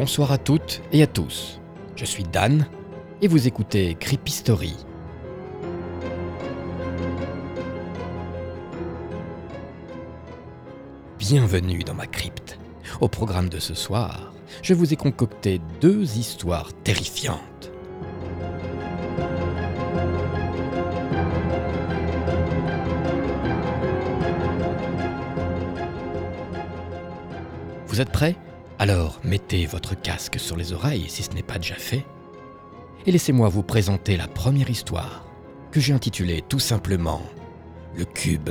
Bonsoir à toutes et à tous. Je suis Dan et vous écoutez Creepy Story. Bienvenue dans ma crypte. Au programme de ce soir, je vous ai concocté deux histoires terrifiantes. Vous êtes prêts? Alors mettez votre casque sur les oreilles si ce n'est pas déjà fait. Et laissez-moi vous présenter la première histoire, que j'ai intitulée tout simplement Le Cube.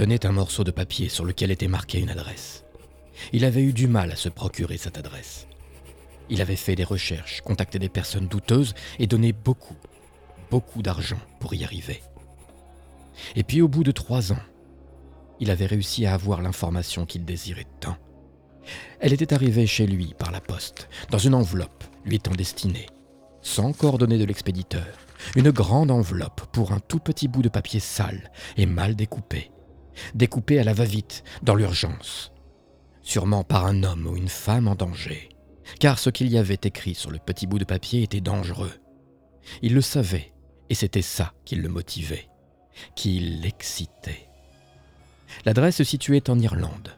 Tenait un morceau de papier sur lequel était marquée une adresse. Il avait eu du mal à se procurer cette adresse. Il avait fait des recherches, contacté des personnes douteuses et donné beaucoup, beaucoup d'argent pour y arriver. Et puis au bout de trois ans, il avait réussi à avoir l'information qu'il désirait tant. Elle était arrivée chez lui par la poste, dans une enveloppe lui étant destinée, sans coordonnées de l'expéditeur, une grande enveloppe pour un tout petit bout de papier sale et mal découpé, découpé à la va-vite, dans l'urgence, sûrement par un homme ou une femme en danger, car ce qu'il y avait écrit sur le petit bout de papier était dangereux. Il le savait, et c'était ça qui le motivait, qui l'excitait. L'adresse se situait en Irlande.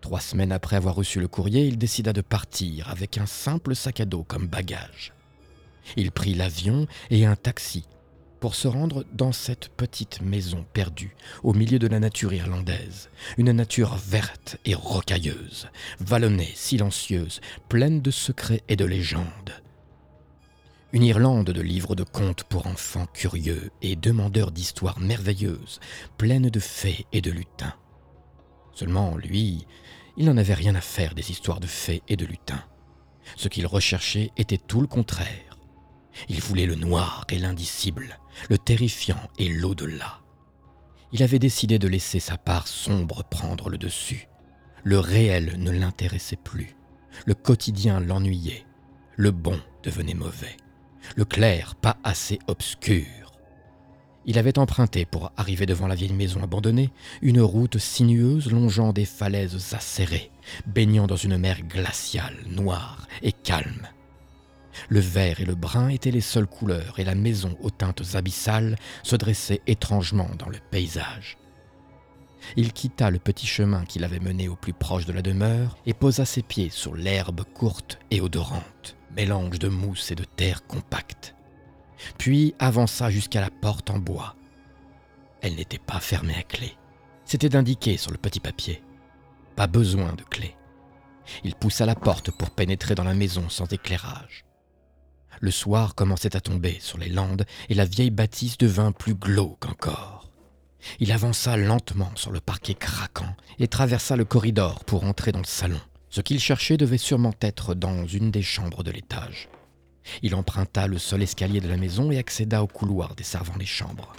Trois semaines après avoir reçu le courrier, il décida de partir avec un simple sac à dos comme bagage. Il prit l'avion et un taxi pour se rendre dans cette petite maison perdue au milieu de la nature irlandaise, une nature verte et rocailleuse, vallonnée, silencieuse, pleine de secrets et de légendes. Une Irlande de livres de contes pour enfants curieux et demandeurs d'histoires merveilleuses, pleines de fées et de lutins. Seulement, lui, il n'en avait rien à faire des histoires de fées et de lutins. Ce qu'il recherchait était tout le contraire. Il voulait le noir et l'indicible, le terrifiant et l'au-delà. Il avait décidé de laisser sa part sombre prendre le dessus. Le réel ne l'intéressait plus. Le quotidien l'ennuyait. Le bon devenait mauvais. Le clair pas assez obscur. Il avait emprunté, pour arriver devant la vieille maison abandonnée, une route sinueuse longeant des falaises acérées, baignant dans une mer glaciale, noire et calme. Le vert et le brun étaient les seules couleurs et la maison aux teintes abyssales se dressait étrangement dans le paysage. Il quitta le petit chemin qui l'avait mené au plus proche de la demeure et posa ses pieds sur l'herbe courte et odorante, mélange de mousse et de terre compacte. Puis avança jusqu'à la porte en bois. Elle n'était pas fermée à clé. C'était indiqué sur le petit papier. Pas besoin de clé. Il poussa la porte pour pénétrer dans la maison sans éclairage. Le soir commençait à tomber sur les landes et la vieille bâtisse devint plus glauque encore. Il avança lentement sur le parquet craquant et traversa le corridor pour entrer dans le salon. Ce qu'il cherchait devait sûrement être dans une des chambres de l'étage. Il emprunta le seul escalier de la maison et accéda au couloir desservant les chambres.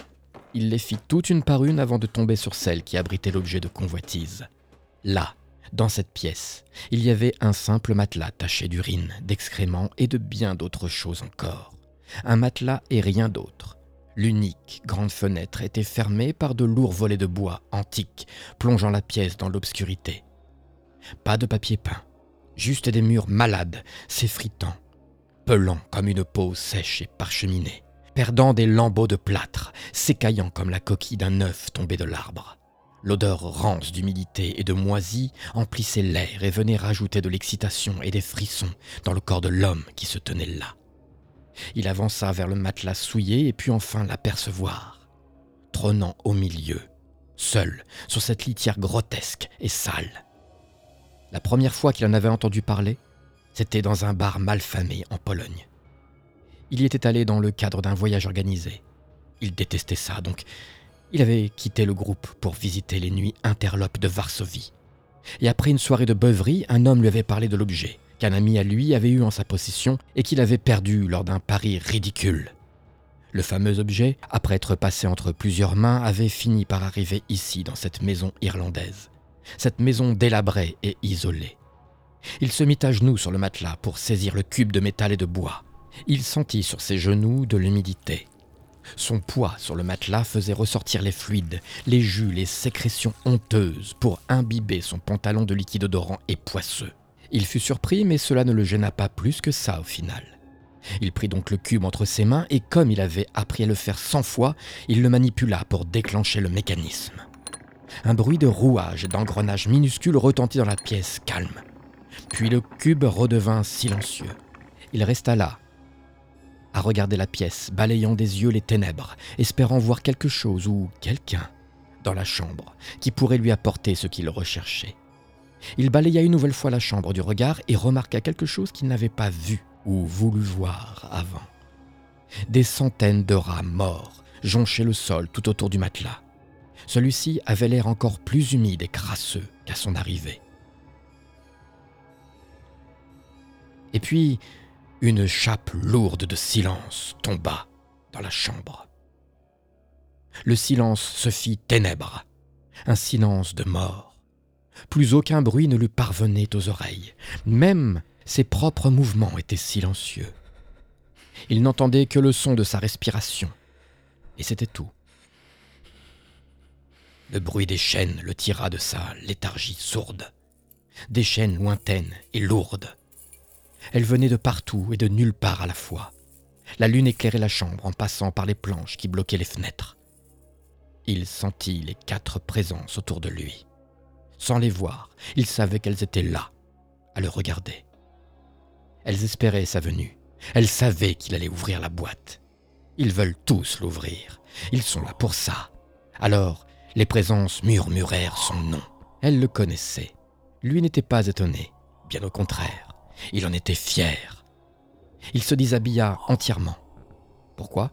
Il les fit toutes une par une avant de tomber sur celle qui abritait l'objet de convoitise. Là, dans cette pièce, il y avait un simple matelas taché d'urine, d'excréments et de bien d'autres choses encore. Un matelas et rien d'autre. L'unique grande fenêtre était fermée par de lourds volets de bois antiques, plongeant la pièce dans l'obscurité. Pas de papier peint, juste des murs malades, s'effritant, pelant comme une peau sèche et parcheminée, perdant des lambeaux de plâtre, s'écaillant comme la coquille d'un œuf tombé de l'arbre. L'odeur rance d'humidité et de moisie emplissait l'air et venait rajouter de l'excitation et des frissons dans le corps de l'homme qui se tenait là. Il avança vers le matelas souillé et put enfin l'apercevoir, trônant au milieu, seul, sur cette litière grotesque et sale. La première fois qu'il en avait entendu parler, c'était dans un bar malfamé en Pologne. Il y était allé dans le cadre d'un voyage organisé. Il détestait ça, donc il avait quitté le groupe pour visiter les nuits interlopes de Varsovie. Et après une soirée de beuverie, un homme lui avait parlé de l'objet qu'un ami à lui avait eu en sa possession et qu'il avait perdu lors d'un pari ridicule. Le fameux objet, après être passé entre plusieurs mains, avait fini par arriver ici, dans cette maison irlandaise. Cette maison délabrée et isolée. Il se mit à genoux sur le matelas pour saisir le cube de métal et de bois. Il sentit sur ses genoux de l'humidité. Son poids sur le matelas faisait ressortir les fluides, les jus, les sécrétions honteuses pour imbiber son pantalon de liquide odorant et poisseux. Il fut surpris, mais cela ne le gêna pas plus que ça au final. Il prit donc le cube entre ses mains et comme il avait appris à le faire cent fois, il le manipula pour déclencher le mécanisme. Un bruit de rouage et d'engrenage minuscule retentit dans la pièce calme. Puis le cube redevint silencieux. Il resta là, à regarder la pièce, balayant des yeux les ténèbres, espérant voir quelque chose ou quelqu'un dans la chambre qui pourrait lui apporter ce qu'il recherchait. Il balaya une nouvelle fois la chambre du regard et remarqua quelque chose qu'il n'avait pas vu ou voulu voir avant. Des centaines de rats morts jonchaient le sol tout autour du matelas. Celui-ci avait l'air encore plus humide et crasseux qu'à son arrivée. Et puis, une chape lourde de silence tomba dans la chambre. Le silence se fit ténèbres, un silence de mort. Plus aucun bruit ne lui parvenait aux oreilles, même ses propres mouvements étaient silencieux. Il n'entendait que le son de sa respiration, et c'était tout. Le bruit des chaînes le tira de sa léthargie sourde, des chaînes lointaines et lourdes elle venait de partout et de nulle part à la fois. La lune éclairait la chambre en passant par les planches qui bloquaient les fenêtres. Il sentit les quatre présences autour de lui. Sans les voir, il savait qu'elles étaient là, à le regarder. Elles espéraient sa venue. Elles savaient qu'il allait ouvrir la boîte. Ils veulent tous l'ouvrir. Ils sont là pour ça. Alors, les présences murmurèrent son nom. Elle le connaissait. Lui n'était pas étonné, bien au contraire. Il en était fier. Il se déshabilla entièrement. Pourquoi?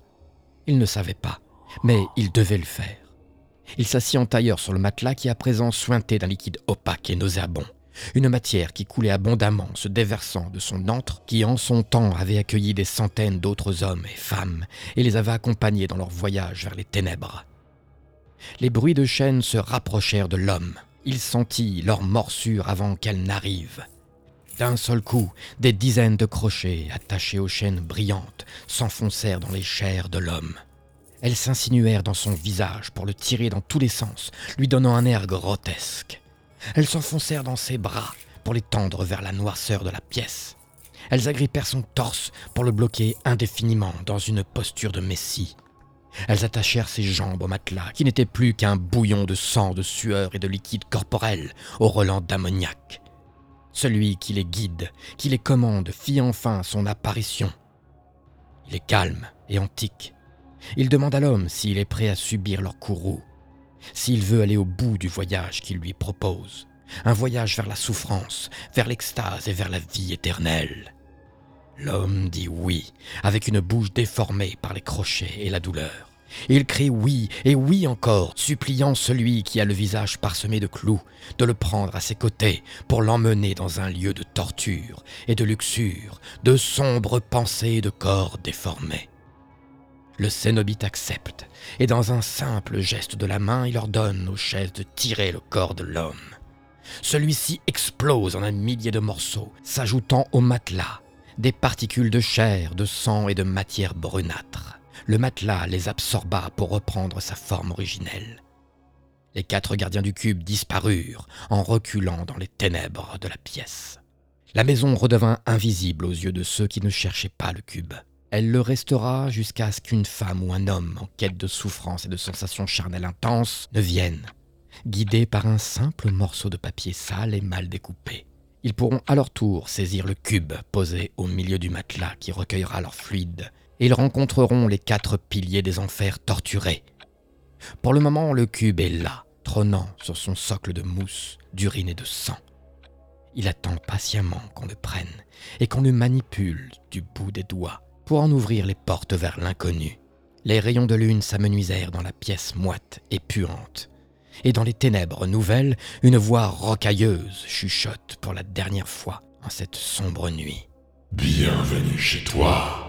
Il ne savait pas, mais il devait le faire. Il s'assit en tailleur sur le matelas qui à présent suintait d'un liquide opaque et nauséabond, une matière qui coulait abondamment, se déversant de son antre qui en son temps avait accueilli des centaines d'autres hommes et femmes et les avait accompagnés dans leur voyage vers les ténèbres. Les bruits de chaînes se rapprochèrent de l'homme. Il sentit leur morsure avant qu'elle n'arrive. D'un seul coup, des dizaines de crochets attachés aux chaînes brillantes s'enfoncèrent dans les chairs de l'homme. Elles s'insinuèrent dans son visage pour le tirer dans tous les sens, lui donnant un air grotesque. Elles s'enfoncèrent dans ses bras pour les tendre vers la noirceur de la pièce. Elles agrippèrent son torse pour le bloquer indéfiniment dans une posture de messie. Elles attachèrent ses jambes au matelas, qui n'était plus qu'un bouillon de sang, de sueur et de liquide corporel, au relent d'ammoniac. Celui qui les guide, qui les commande, fit enfin son apparition. Il est calme et antique. Il demande à l'homme s'il est prêt à subir leur courroux, s'il veut aller au bout du voyage qu'il lui propose, un voyage vers la souffrance, vers l'extase et vers la vie éternelle. L'homme dit oui, avec une bouche déformée par les crochets et la douleur. Il crie oui et oui encore, suppliant celui qui a le visage parsemé de clous de le prendre à ses côtés pour l'emmener dans un lieu de torture et de luxure, de sombres pensées de corps déformés. Le cénobite accepte, et dans un simple geste de la main, il ordonne aux chaises de tirer le corps de l'homme. Celui-ci explose en un millier de morceaux, s'ajoutant au matelas des particules de chair, de sang et de matière brunâtre le matelas les absorba pour reprendre sa forme originelle. Les quatre gardiens du cube disparurent en reculant dans les ténèbres de la pièce. La maison redevint invisible aux yeux de ceux qui ne cherchaient pas le cube. Elle le restera jusqu'à ce qu'une femme ou un homme en quête de souffrance et de sensations charnelles intenses ne vienne, guidés par un simple morceau de papier sale et mal découpé. Ils pourront à leur tour saisir le cube posé au milieu du matelas qui recueillera leur fluide ils rencontreront les quatre piliers des enfers torturés. Pour le moment, le cube est là, trônant sur son socle de mousse, d'urine et de sang. Il attend patiemment qu'on le prenne et qu'on le manipule du bout des doigts pour en ouvrir les portes vers l'inconnu. Les rayons de lune s'amenuisèrent dans la pièce moite et puante. Et dans les ténèbres nouvelles, une voix rocailleuse chuchote pour la dernière fois en cette sombre nuit. Bienvenue chez toi,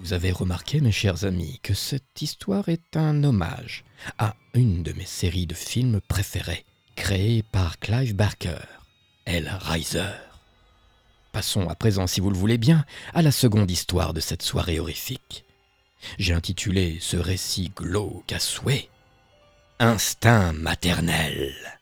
Vous avez remarqué, mes chers amis, que cette histoire est un hommage à une de mes séries de films préférées, créée par Clive Barker, El Riser. Passons à présent, si vous le voulez bien, à la seconde histoire de cette soirée horrifique. J'ai intitulé ce récit glauque à souhait Instinct maternel.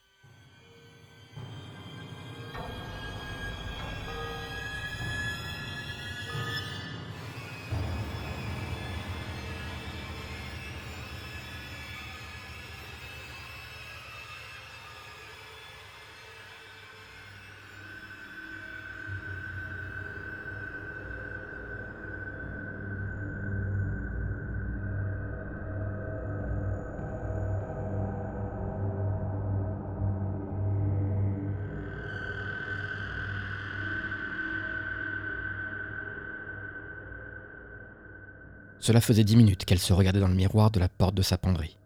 Cela faisait dix minutes qu'elle se regardait dans le miroir de la porte de sa penderie.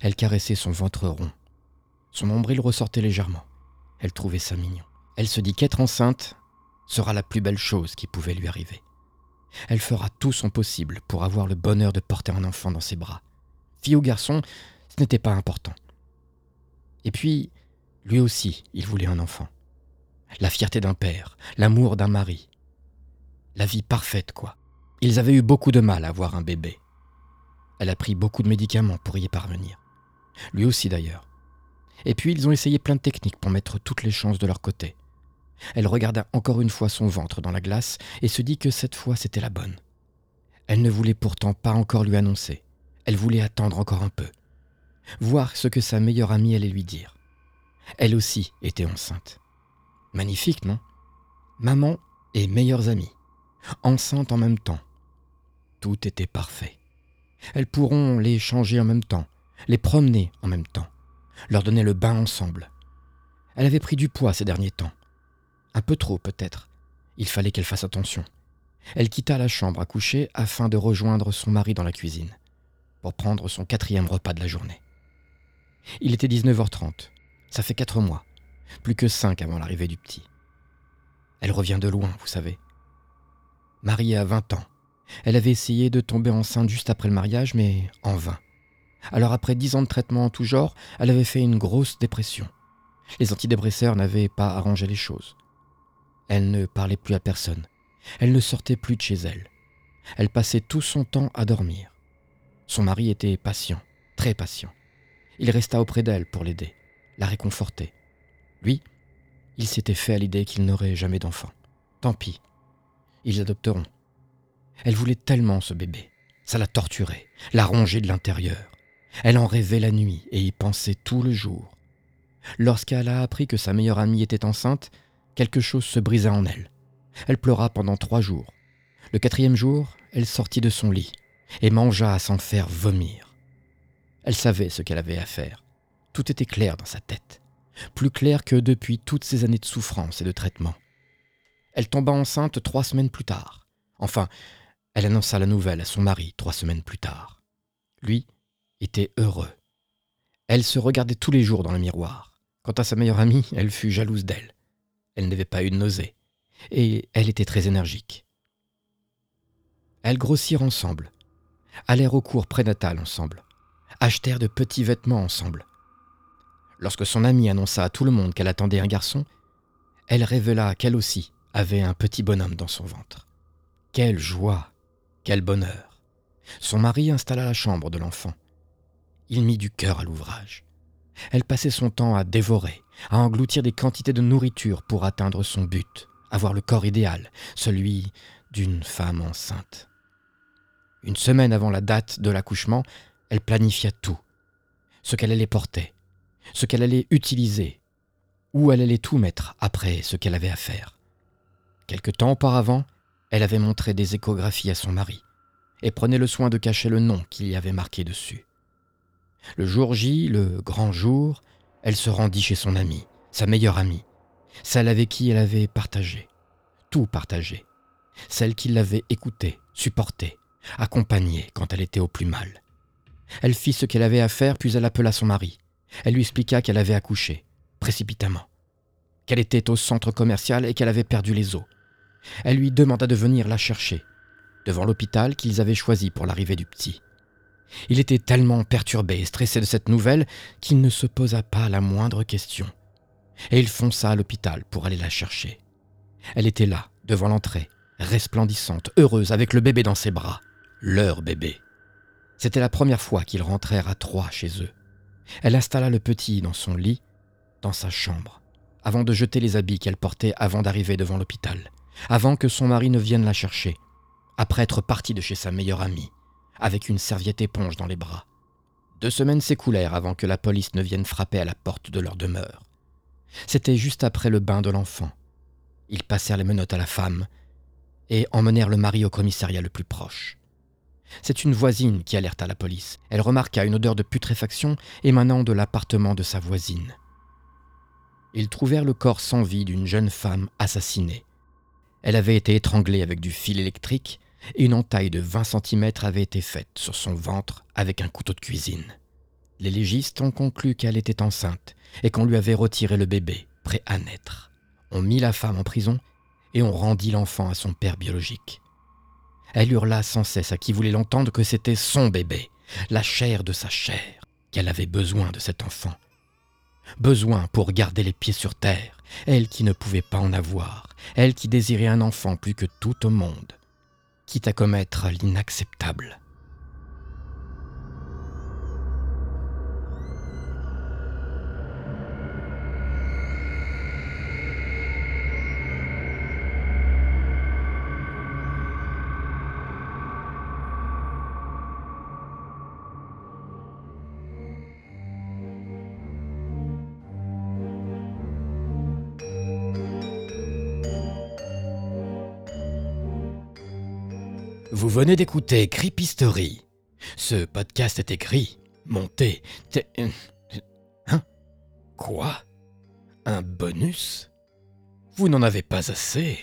Elle caressait son ventre rond. Son nombril ressortait légèrement. Elle trouvait ça mignon. Elle se dit qu'être enceinte sera la plus belle chose qui pouvait lui arriver. Elle fera tout son possible pour avoir le bonheur de porter un enfant dans ses bras. Fille ou garçon, ce n'était pas important. Et puis, lui aussi, il voulait un enfant. La fierté d'un père, l'amour d'un mari. La vie parfaite, quoi. Ils avaient eu beaucoup de mal à avoir un bébé. Elle a pris beaucoup de médicaments pour y parvenir. Lui aussi d'ailleurs. Et puis ils ont essayé plein de techniques pour mettre toutes les chances de leur côté. Elle regarda encore une fois son ventre dans la glace et se dit que cette fois c'était la bonne. Elle ne voulait pourtant pas encore lui annoncer. Elle voulait attendre encore un peu. Voir ce que sa meilleure amie allait lui dire. Elle aussi était enceinte. Magnifique, non? Maman et meilleures amies. Enceintes en même temps. Tout était parfait. Elles pourront les changer en même temps, les promener en même temps, leur donner le bain ensemble. Elle avait pris du poids ces derniers temps. Un peu trop peut-être. Il fallait qu'elle fasse attention. Elle quitta la chambre à coucher afin de rejoindre son mari dans la cuisine, pour prendre son quatrième repas de la journée. Il était 19h30. Ça fait quatre mois. Plus que cinq avant l'arrivée du petit. Elle revient de loin, vous savez. Mariée à 20 ans, elle avait essayé de tomber enceinte juste après le mariage, mais en vain. Alors après dix ans de traitement en tout genre, elle avait fait une grosse dépression. Les antidépresseurs n'avaient pas arrangé les choses. Elle ne parlait plus à personne. Elle ne sortait plus de chez elle. Elle passait tout son temps à dormir. Son mari était patient, très patient. Il resta auprès d'elle pour l'aider, la réconforter. Lui, il s'était fait à l'idée qu'il n'aurait jamais d'enfant. Tant pis. Ils adopteront. Elle voulait tellement ce bébé. Ça la torturait, la rongeait de l'intérieur. Elle en rêvait la nuit et y pensait tout le jour. Lorsqu'elle a appris que sa meilleure amie était enceinte, quelque chose se brisa en elle. Elle pleura pendant trois jours. Le quatrième jour, elle sortit de son lit et mangea à s'en faire vomir. Elle savait ce qu'elle avait à faire. Tout était clair dans sa tête, plus clair que depuis toutes ces années de souffrance et de traitement. Elle tomba enceinte trois semaines plus tard. Enfin, elle annonça la nouvelle à son mari trois semaines plus tard. Lui était heureux. Elle se regardait tous les jours dans le miroir. Quant à sa meilleure amie, elle fut jalouse d'elle. Elle n'avait pas eu de nausée. Et elle était très énergique. Elles grossirent ensemble, allèrent au cours prénatal ensemble, achetèrent de petits vêtements ensemble. Lorsque son amie annonça à tout le monde qu'elle attendait un garçon, elle révéla qu'elle aussi avait un petit bonhomme dans son ventre. Quelle joie, quel bonheur. Son mari installa la chambre de l'enfant. Il mit du cœur à l'ouvrage. Elle passait son temps à dévorer, à engloutir des quantités de nourriture pour atteindre son but, avoir le corps idéal, celui d'une femme enceinte. Une semaine avant la date de l'accouchement, elle planifia tout. Ce qu'elle allait porter, ce qu'elle allait utiliser, où elle allait tout mettre après ce qu'elle avait à faire. Quelque temps auparavant, elle avait montré des échographies à son mari et prenait le soin de cacher le nom qu'il y avait marqué dessus. Le jour J, le grand jour, elle se rendit chez son amie, sa meilleure amie, celle avec qui elle avait partagé, tout partagé, celle qui l'avait écoutée, supportée, accompagnée quand elle était au plus mal. Elle fit ce qu'elle avait à faire, puis elle appela son mari. Elle lui expliqua qu'elle avait accouché, précipitamment, qu'elle était au centre commercial et qu'elle avait perdu les os. Elle lui demanda de venir la chercher, devant l'hôpital qu'ils avaient choisi pour l'arrivée du petit. Il était tellement perturbé et stressé de cette nouvelle qu'il ne se posa pas la moindre question. Et il fonça à l'hôpital pour aller la chercher. Elle était là, devant l'entrée, resplendissante, heureuse, avec le bébé dans ses bras. Leur bébé. C'était la première fois qu'ils rentrèrent à trois chez eux. Elle installa le petit dans son lit, dans sa chambre, avant de jeter les habits qu'elle portait avant d'arriver devant l'hôpital, avant que son mari ne vienne la chercher, après être parti de chez sa meilleure amie, avec une serviette éponge dans les bras. Deux semaines s'écoulèrent avant que la police ne vienne frapper à la porte de leur demeure. C'était juste après le bain de l'enfant. Ils passèrent les menottes à la femme et emmenèrent le mari au commissariat le plus proche. C'est une voisine qui alerta la police. Elle remarqua une odeur de putréfaction émanant de l'appartement de sa voisine. Ils trouvèrent le corps sans vie d'une jeune femme assassinée. Elle avait été étranglée avec du fil électrique et une entaille de 20 cm avait été faite sur son ventre avec un couteau de cuisine. Les légistes ont conclu qu'elle était enceinte et qu'on lui avait retiré le bébé, prêt à naître. On mit la femme en prison et on rendit l'enfant à son père biologique. Elle hurla sans cesse à qui voulait l'entendre que c'était son bébé, la chair de sa chair, qu'elle avait besoin de cet enfant. Besoin pour garder les pieds sur terre, elle qui ne pouvait pas en avoir, elle qui désirait un enfant plus que tout au monde, quitte à commettre l'inacceptable. Venez d'écouter Creepy Story. Ce podcast est écrit, monté. Hein? Quoi? Un bonus? Vous n'en avez pas assez?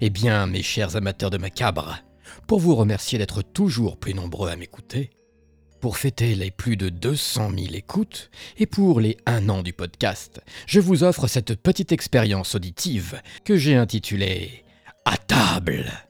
Eh bien, mes chers amateurs de macabre, pour vous remercier d'être toujours plus nombreux à m'écouter, pour fêter les plus de 200 000 écoutes et pour les un an du podcast, je vous offre cette petite expérience auditive que j'ai intitulée À table.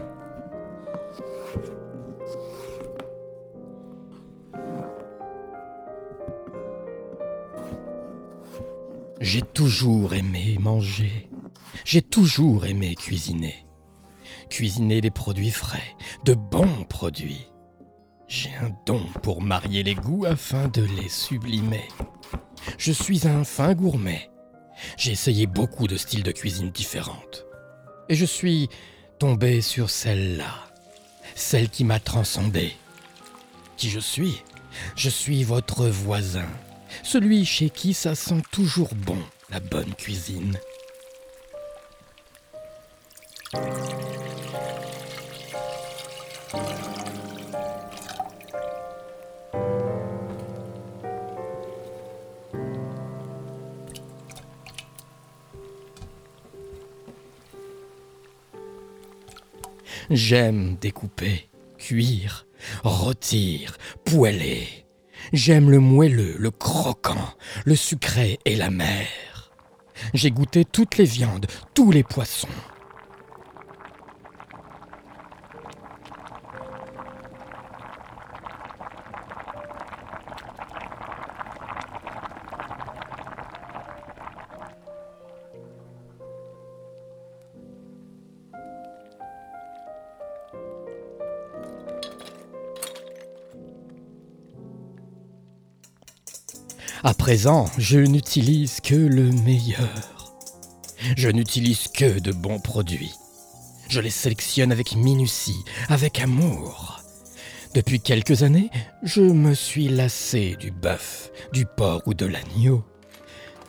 J'ai toujours aimé manger. J'ai toujours aimé cuisiner. Cuisiner des produits frais, de bons produits. J'ai un don pour marier les goûts afin de les sublimer. Je suis un fin gourmet. J'ai essayé beaucoup de styles de cuisine différentes. Et je suis tombé sur celle-là, celle qui m'a transcendé. Qui je suis? Je suis votre voisin, celui chez qui ça sent toujours bon, la bonne cuisine. J'aime découper, cuire, rôtir, poêler. J'aime le moelleux, le croquant, le sucré et la mer. J'ai goûté toutes les viandes, tous les poissons. À présent, je n'utilise que le meilleur. Je n'utilise que de bons produits. Je les sélectionne avec minutie, avec amour. Depuis quelques années, je me suis lassé du bœuf, du porc ou de l'agneau.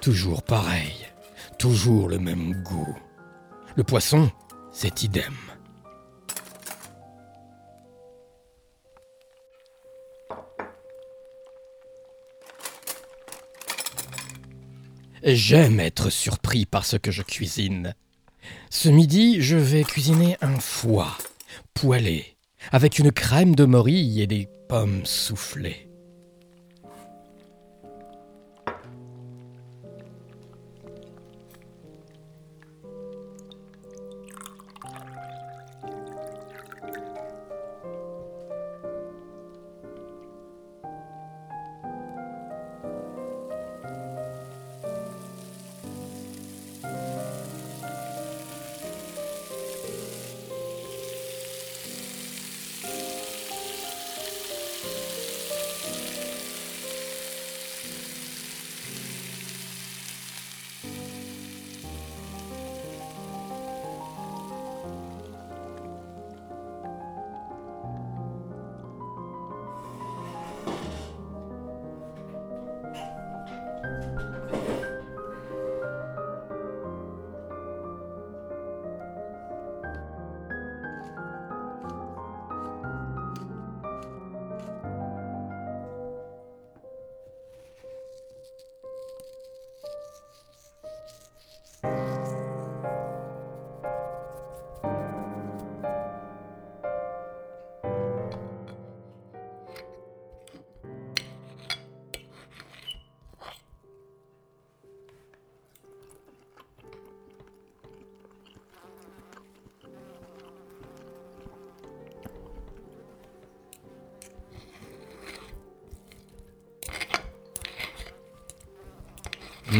Toujours pareil, toujours le même goût. Le poisson, c'est idem. J'aime être surpris par ce que je cuisine. Ce midi, je vais cuisiner un foie, poêlé, avec une crème de morille et des pommes soufflées.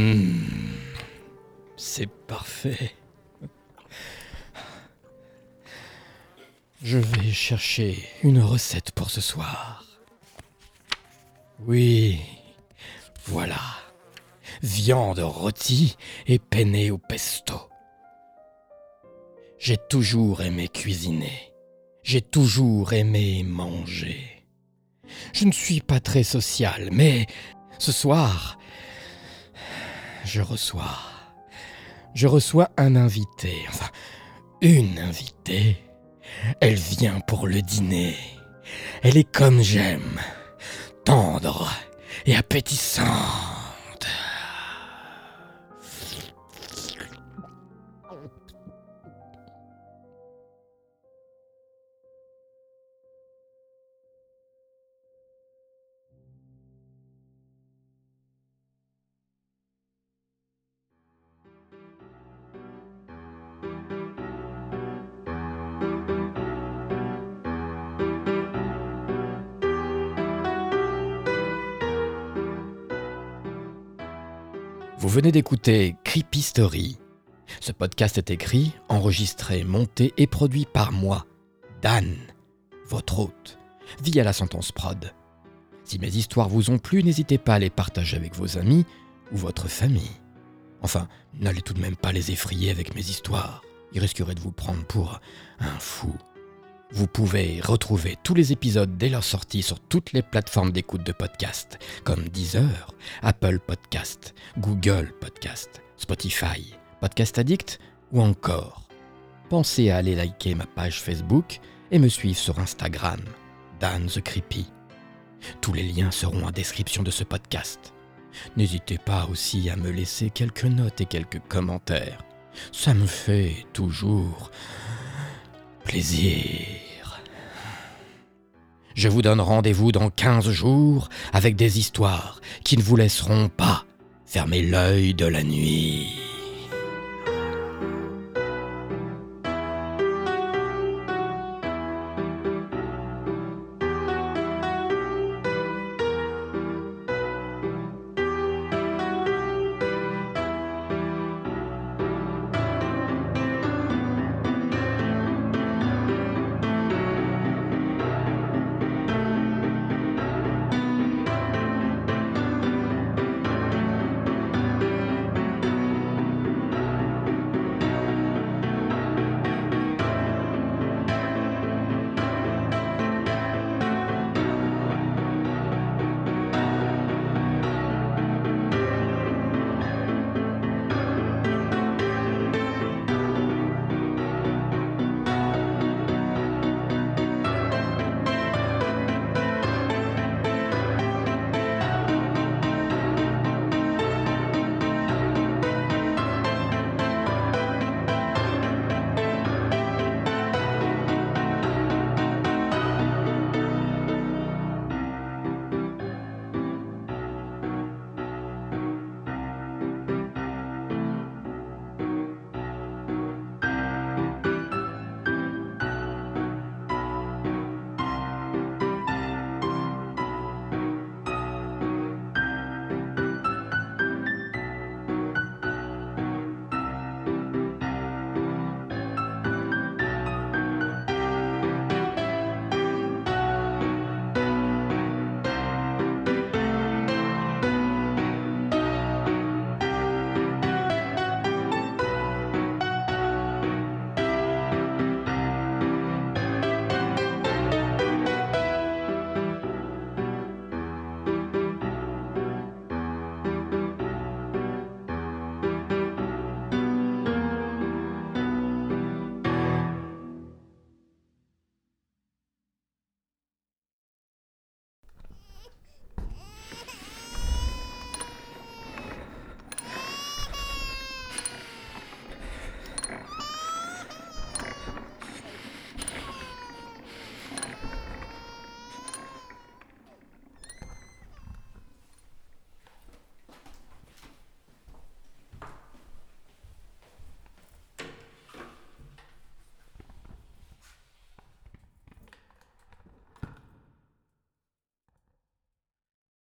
Mmh, c'est parfait. Je vais chercher une recette pour ce soir. Oui, voilà. Viande rôtie et penne au pesto. J'ai toujours aimé cuisiner. J'ai toujours aimé manger. Je ne suis pas très social, mais ce soir, je reçois. Je reçois un invité, enfin, une invitée. Elle vient pour le dîner. Elle est comme j'aime, tendre et appétissante. Venez d'écouter Creepy Story. Ce podcast est écrit, enregistré, monté et produit par moi, Dan, votre hôte, via la sentence prod. Si mes histoires vous ont plu, n'hésitez pas à les partager avec vos amis ou votre famille. Enfin, n'allez tout de même pas les effrayer avec mes histoires. Ils risqueraient de vous prendre pour un fou. Vous pouvez retrouver tous les épisodes dès leur sortie sur toutes les plateformes d'écoute de podcast, comme Deezer, Apple Podcast, Google Podcast, Spotify, Podcast Addict ou encore. Pensez à aller liker ma page Facebook et me suivre sur Instagram, Dan the Creepy. Tous les liens seront en description de ce podcast. N'hésitez pas aussi à me laisser quelques notes et quelques commentaires. Ça me fait toujours plaisir. Je vous donne rendez-vous dans 15 jours avec des histoires qui ne vous laisseront pas fermer l'œil de la nuit.